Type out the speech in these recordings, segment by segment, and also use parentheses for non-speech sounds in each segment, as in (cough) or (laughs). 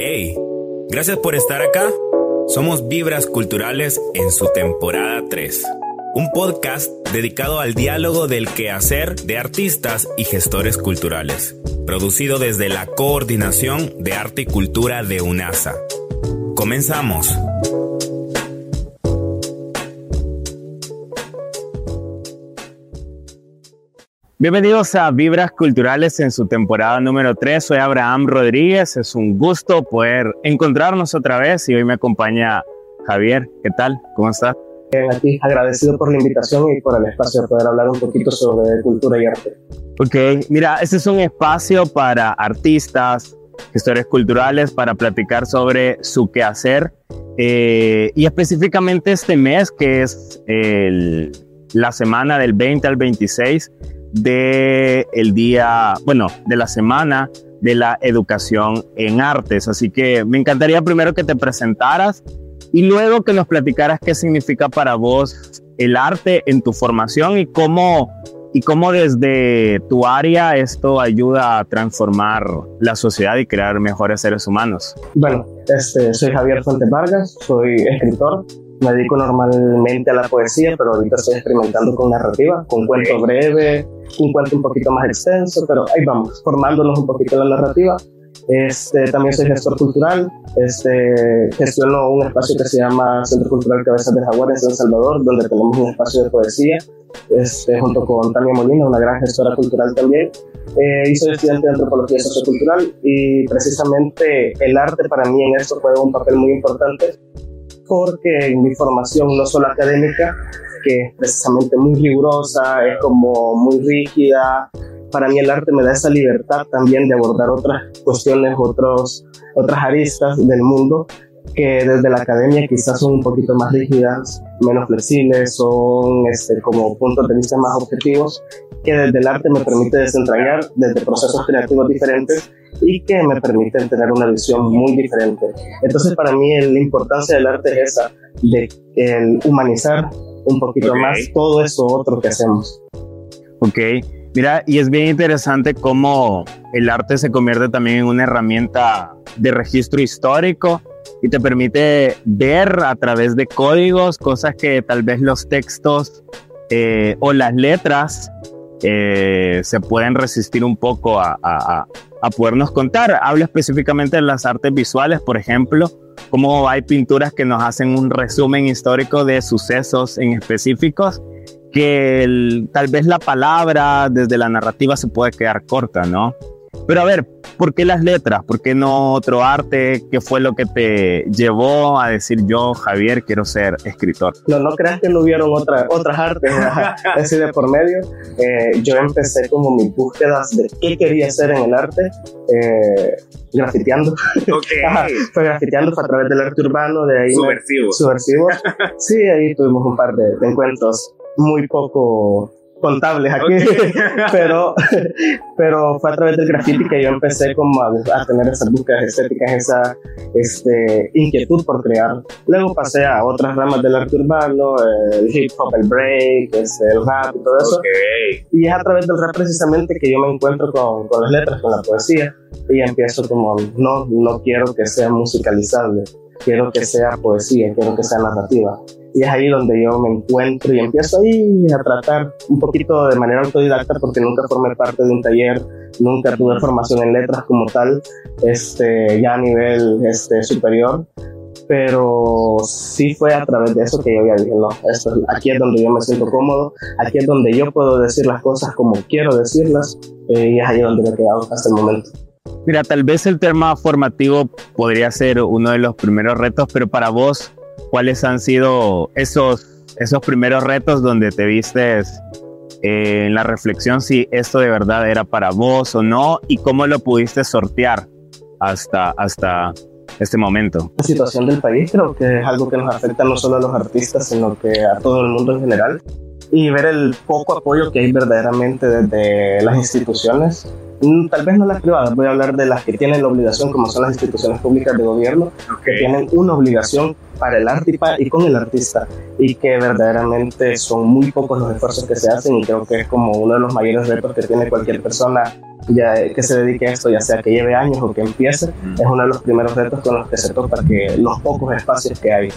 Hey, gracias por estar acá. Somos Vibras Culturales en su temporada 3. Un podcast dedicado al diálogo del quehacer de artistas y gestores culturales. Producido desde la Coordinación de Arte y Cultura de UNASA. Comenzamos. Bienvenidos a Vibras Culturales en su temporada número 3. Soy Abraham Rodríguez. Es un gusto poder encontrarnos otra vez y hoy me acompaña Javier. ¿Qué tal? ¿Cómo estás? Bien, aquí agradecido por la invitación y por el espacio de poder hablar un poquito sobre cultura y arte. Ok, mira, este es un espacio para artistas, gestores culturales, para platicar sobre su quehacer eh, y específicamente este mes que es el, la semana del 20 al 26 de el día, bueno, de la semana de la educación en artes. Así que me encantaría primero que te presentaras y luego que nos platicaras qué significa para vos el arte en tu formación y cómo y cómo desde tu área esto ayuda a transformar la sociedad y crear mejores seres humanos. Bueno, este, soy Javier Fuentes Vargas, soy escritor, me dedico normalmente a la poesía, pero ahorita estoy experimentando con narrativa, con cuento breve, un cuento un poquito más extenso, pero ahí vamos, formándonos un poquito la narrativa. Este, también soy gestor cultural, este, gestiono un espacio que se llama Centro Cultural Cabezas de Jaguar en San Salvador, donde tenemos un espacio de poesía, este, junto con Tania Molina, una gran gestora cultural también. Eh, y soy estudiante de antropología sociocultural y precisamente el arte para mí en esto juega un papel muy importante porque en mi formación no solo académica, que es precisamente muy rigurosa, es como muy rígida, para mí el arte me da esa libertad también de abordar otras cuestiones, otros, otras aristas del mundo que desde la academia quizás son un poquito más rígidas, menos flexibles, son este, como puntos de vista más objetivos, que desde el arte me permite desentrañar desde procesos creativos diferentes y que me permiten tener una visión muy diferente. Entonces para mí la importancia del arte es esa, de el humanizar un poquito más todo eso otro que hacemos. Ok, mira, y es bien interesante cómo el arte se convierte también en una herramienta de registro histórico y te permite ver a través de códigos cosas que tal vez los textos eh, o las letras eh, se pueden resistir un poco a, a, a, podernos contar. Hablo específicamente de las artes visuales, por ejemplo, como hay pinturas que nos hacen un resumen histórico de sucesos en específicos que tal vez la palabra desde la narrativa se puede quedar corta, ¿no? Pero a ver, ¿por qué las letras? ¿Por qué no otro arte? ¿Qué fue lo que te llevó a decir yo, Javier, quiero ser escritor? No, no creas que no hubieron otra, otras artes (laughs) así de por medio. Eh, yo empecé como mis búsquedas de qué quería hacer en el arte, eh, grafiteando. Okay. (laughs) fue grafiteando, fue a través del arte urbano, de ahí. Subversivo. subversivo. Sí, ahí tuvimos un par de, de encuentros muy poco contables aquí, (laughs) pero, pero fue a través del graffiti que yo empecé como a, a, tener esas búsquedas estéticas, esa este, inquietud por crear. Luego pasé a otras ramas del arte urbano, el hip hop, el break, este, el rap y todo eso. Y es a través del rap precisamente que yo me encuentro con, con las letras, con la poesía, y empiezo como, no, no quiero que sea musicalizable, quiero que sea poesía, quiero que sea narrativa y es ahí donde yo me encuentro y empiezo ahí a tratar un poquito de manera autodidacta porque nunca formé parte de un taller, nunca tuve formación en letras como tal, este, ya a nivel este, superior, pero sí fue a través de eso que yo ya dije, no, esto, aquí es donde yo me siento cómodo, aquí es donde yo puedo decir las cosas como quiero decirlas eh, y es ahí donde me he quedado hasta el momento. Mira, tal vez el tema formativo podría ser uno de los primeros retos, pero para vos, ¿cuáles han sido esos, esos primeros retos donde te vistes eh, en la reflexión si esto de verdad era para vos o no y cómo lo pudiste sortear hasta, hasta este momento? La situación del país creo que es algo que nos afecta no solo a los artistas, sino que a todo el mundo en general. Y ver el poco apoyo que hay verdaderamente desde las instituciones tal vez no las privadas, voy a hablar de las que tienen la obligación, como son las instituciones públicas de gobierno, que tienen una obligación para el arte y, con el artista, y que verdaderamente son muy pocos los esfuerzos que se hacen, y creo que es como uno de los mayores retos que tiene cualquier persona ya, que se dedique a esto, ya sea que lleve años o que empiece, es uno de los primeros retos con los que se topa que los pocos espacios que hay.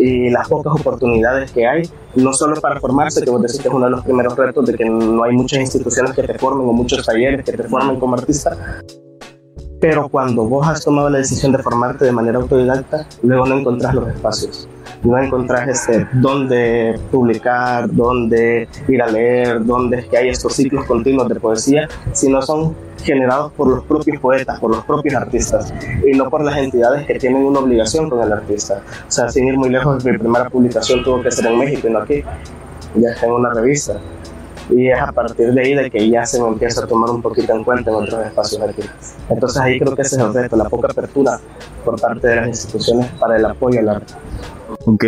Y las pocas oportunidades que hay, no solo para formarse, que vos decís que es uno de los primeros retos de que no hay muchas instituciones que te formen o muchos talleres que te formen como artista, pero cuando vos has tomado la decisión de formarte de manera autodidacta, luego no encontrás los espacios no encontrar este, dónde publicar, dónde ir a leer, dónde es que hay estos ciclos continuos de poesía, sino son generados por los propios poetas, por los propios artistas y no por las entidades que tienen una obligación con el artista. O sea, sin ir muy lejos, mi primera publicación tuvo que ser en México y no aquí, ya está en una revista. Y es a partir de ahí de que ya se me empieza a tomar un poquito en cuenta en otros espacios artísticos. Entonces ahí creo que ese es el reto, la poca apertura por parte de las instituciones para el apoyo al arte. Ok.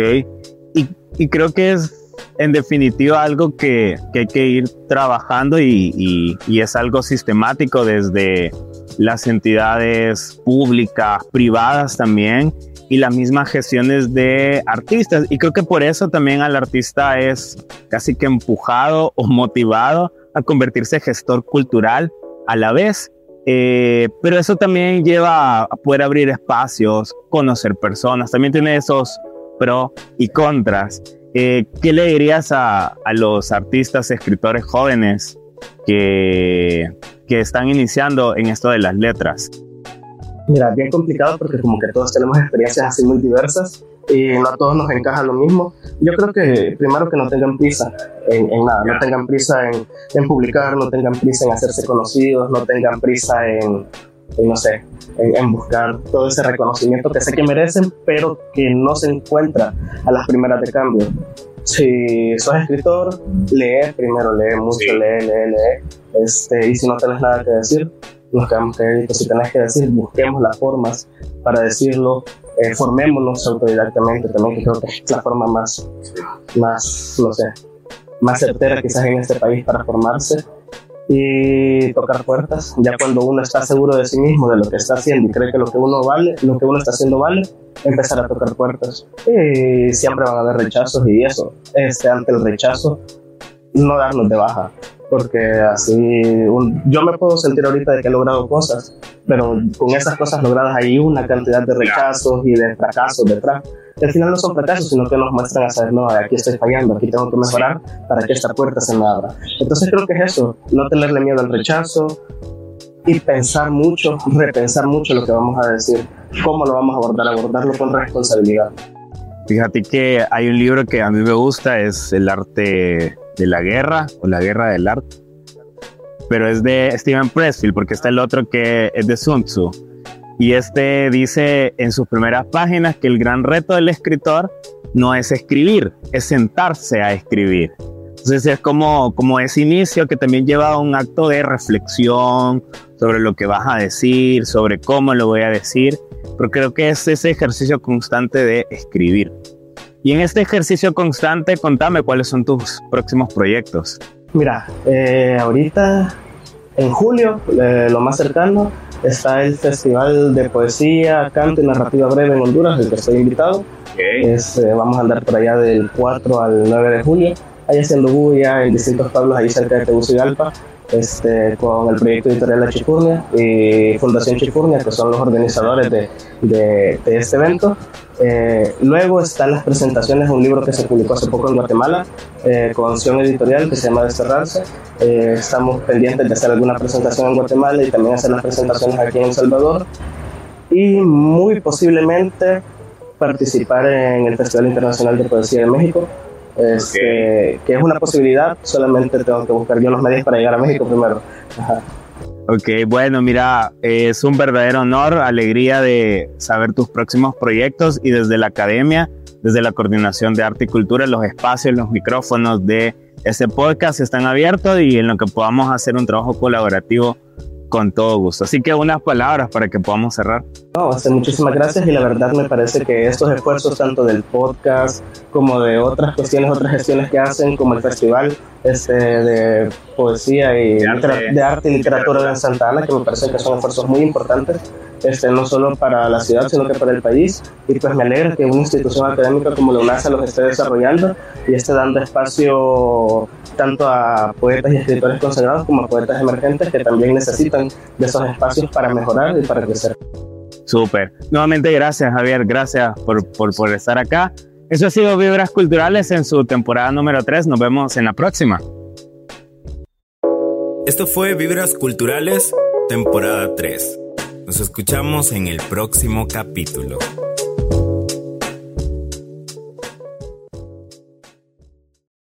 Y, y creo que es en definitiva algo que, que hay que ir trabajando y, y, y, es algo sistemático desde las entidades públicas, privadas también y las mismas gestiones de artistas. Y creo que por eso también al artista es casi que empujado o motivado a convertirse en gestor cultural a la vez. Eh, pero eso también lleva a poder abrir espacios, conocer personas. También tiene esos pro y contras. Eh, ¿Qué le dirías a, a, los artistas, escritores jóvenes que, que están iniciando en esto de las letras? Mira, bien complicado porque como que todos tenemos experiencias así muy diversas y no a todos nos encaja lo mismo. Yo creo que primero que no tengan prisa en, en nada, no tengan prisa en, en, publicar, no tengan prisa en hacerse conocidos, no tengan prisa en, no sé, en, buscar todo ese reconocimiento que sé que merecen, pero que no se encuentra a las primeras de cambio. Si sos escritor, lee primero, lee mucho, lee, lee, lee. Este, y si no tenés nada que decir, nos quedamos créditos. Si tenés que decir, busquemos las formas para decirlo, eh, formémonos autodidactamente también, que creo que es la forma más, más, no sé, más certera quizás en este país para formarse y tocar puertas. Ya cuando uno está seguro de sí mismo, de lo que está haciendo y cree que lo que uno vale, lo que uno está haciendo vale, empezar a tocar puertas. Y siempre van a haber rechazos y eso, este, ante el rechazo, no darnos de baja. Porque así yo me puedo sentir ahorita de que he logrado cosas, pero con esas cosas logradas hay una cantidad de rechazos y de fracasos detrás al final no son fracasos, sino que nos muestran a saber, no, aquí estoy fallando, aquí tengo que mejorar para que esta puerta se me abra. Entonces creo que es eso, no tenerle miedo al rechazo y pensar mucho, (laughs) repensar mucho lo que vamos a decir, cómo lo vamos a abordar, abordarlo con responsabilidad. Fíjate que hay un libro que a mí me gusta, es El arte de la guerra o La guerra del arte, pero es de Steven Pressfield, porque está el otro que es de Sun Tzu y este dice en sus primeras páginas que el gran reto del escritor no es escribir, es sentarse a escribir. Entonces es como, como ese inicio que también lleva a un acto de reflexión sobre lo que vas a decir, sobre cómo lo voy a decir, pero creo que es ese ejercicio constante de escribir. Y en este ejercicio constante, contame cuáles son tus próximos proyectos. Mira, eh, ahorita en julio, eh, lo más cercano, está el Festival de Poesía, Canto y Narrativa Breve en Honduras, el que estoy invitado. Es, eh, vamos a andar por allá del 4 al 9 de julio, ahí haciendo bulla en distintos pueblos ahí cerca de Tegucigalpa este, con el proyecto editorial La Chifurnia y Fundación Chifurnia, que son los organizadores de, de, de este evento. Eh, luego están las presentaciones de un libro que se publicó hace poco en Guatemala, eh, con acción editorial que se llama Desterrarse. Eh, estamos pendientes de hacer alguna presentación en Guatemala y también hacer las presentaciones aquí en El Salvador. Y muy posiblemente participar en el Festival Internacional de Poesía de México, este, que es una posibilidad, solamente tengo que buscar yo los medios para llegar a México primero. Ok, bueno, mira, es un verdadero honor, alegría de saber tus próximos proyectos y desde la academia, desde la coordinación de arte y cultura, los espacios, los micrófonos de este podcast están abiertos y en lo que podamos hacer un trabajo colaborativo con todo gusto. Así que unas palabras para que podamos cerrar. No, hace muchísimas gracias y la verdad me parece que estos esfuerzos tanto del podcast como de otras cuestiones, otras gestiones que hacen como el festival este, de poesía y de arte, y literatura en Santa Ana, que me parece que son esfuerzos muy importantes, este, no solo para la ciudad, sino que para el país. Y pues me alegra que una institución académica como la UNASA los esté desarrollando y esté dando espacio tanto a poetas y escritores consagrados como a poetas emergentes que también necesitan de esos espacios para mejorar y para crecer. Súper. Nuevamente gracias Javier, gracias por, por, por estar acá. Eso ha sido Vibras Culturales en su temporada número 3. Nos vemos en la próxima. Esto fue Vibras Culturales, temporada 3. Nos escuchamos en el próximo capítulo.